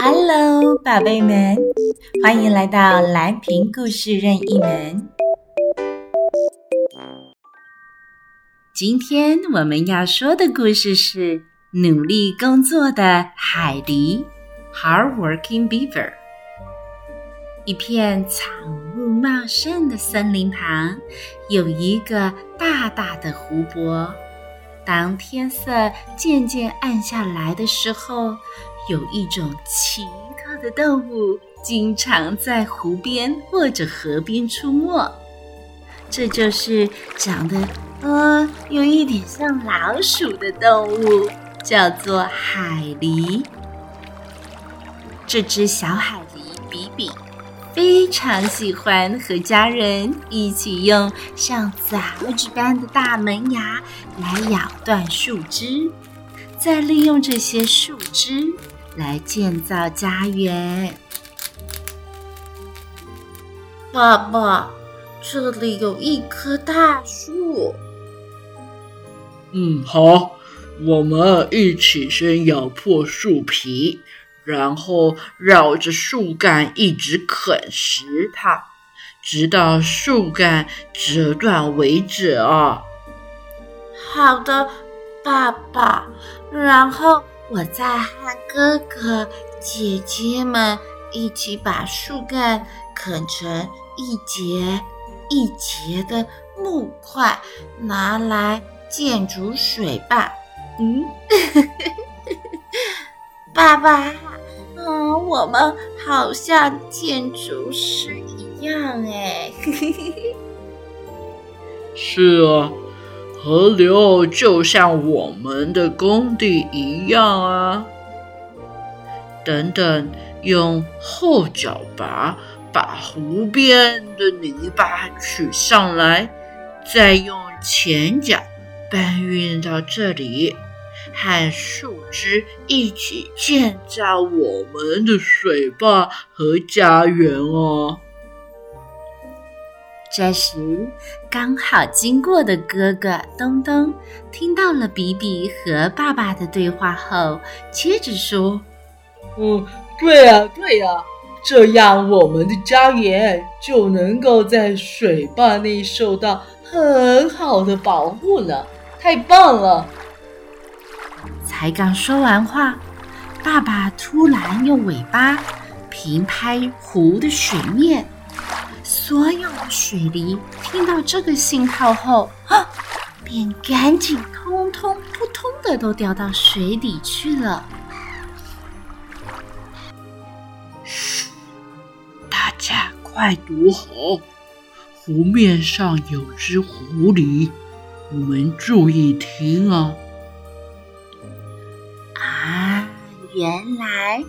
Hello，宝贝们，欢迎来到蓝屏故事任意门。今天我们要说的故事是《努力工作的海狸》（Hardworking Beaver）。一片草木茂盛的森林旁，有一个大大的湖泊。当天色渐渐暗下来的时候，有一种奇特的动物经常在湖边或者河边出没。这就是长得呃有一点像老鼠的动物，叫做海狸。这只小海狸比比。非常喜欢和家人一起用像凿子般的大门牙来咬断树枝，再利用这些树枝来建造家园。爸爸，这里有一棵大树。嗯，好，我们一起先咬破树皮。然后绕着树干一直啃食它，直到树干折断为止啊！好的，爸爸。然后我再和哥哥姐姐们一起把树干啃成一节一节的木块，拿来建筑水坝。嗯，爸爸。嗯，我们好像建筑师一样哎，是啊，河流就像我们的工地一样啊。等等，用后脚拔把湖边的泥巴取上来，再用前脚搬运到这里。和树枝一起建造我们的水坝和家园哦。这时，刚好经过的哥哥东东听到了比比和爸爸的对话后，接着说：“嗯，对呀，对呀，这样我们的家园就能够在水坝内受到很好的保护了，太棒了！”才刚说完话，爸爸突然用尾巴平拍湖的水面，所有的水狸听到这个信号后，啊，便赶紧通通扑通的都掉到水底去了。嘘，大家快躲好，湖面上有只狐狸，我们注意听啊啊！原来，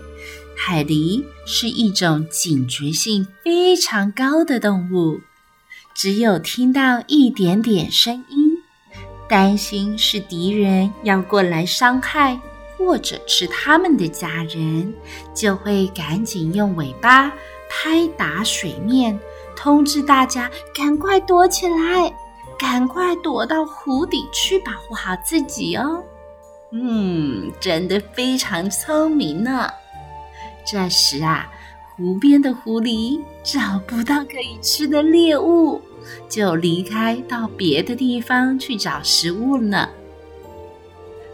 海狸是一种警觉性非常高的动物。只有听到一点点声音，担心是敌人要过来伤害或者吃他们的家人，就会赶紧用尾巴拍打水面，通知大家赶快躲起来，赶快躲到湖底去保护好自己哦。嗯，真的非常聪明呢。这时啊，湖边的狐狸找不到可以吃的猎物，就离开到别的地方去找食物了。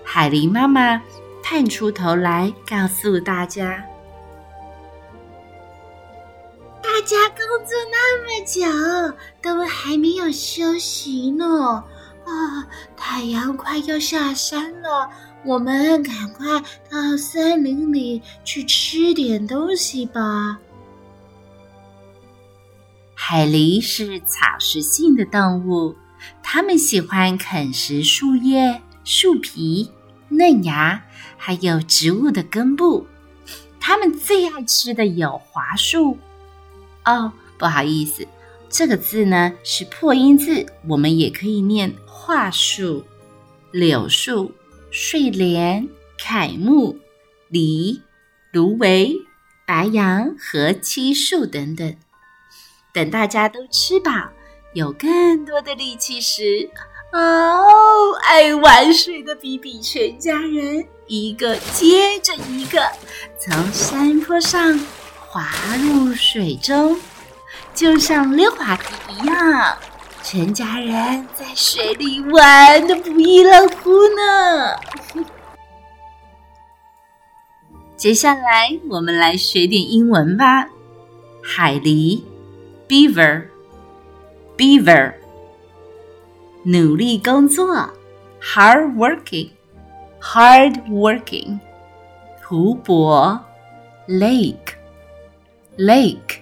海狸妈妈探出头来，告诉大家：“大家工作那么久，都还没有休息呢。啊，太阳快要下山了。”我们赶快到森林里去吃点东西吧。海狸是草食性的动物，它们喜欢啃食树叶、树皮、嫩芽，还有植物的根部。它们最爱吃的有桦树。哦，不好意思，这个字呢是破音字，我们也可以念桦树、柳树。睡莲、楷木、梨、芦苇、白杨和漆树等等。等大家都吃饱，有更多的力气时，哦，爱玩水的比比全家人一个接着一个从山坡上滑入水中，就像溜滑梯一样，全家人在水里玩的不亦乐乎呢。接下来，我们来学点英文吧。海狸，beaver，beaver，努力工作，hard working，hard working。湖泊，lake，lake。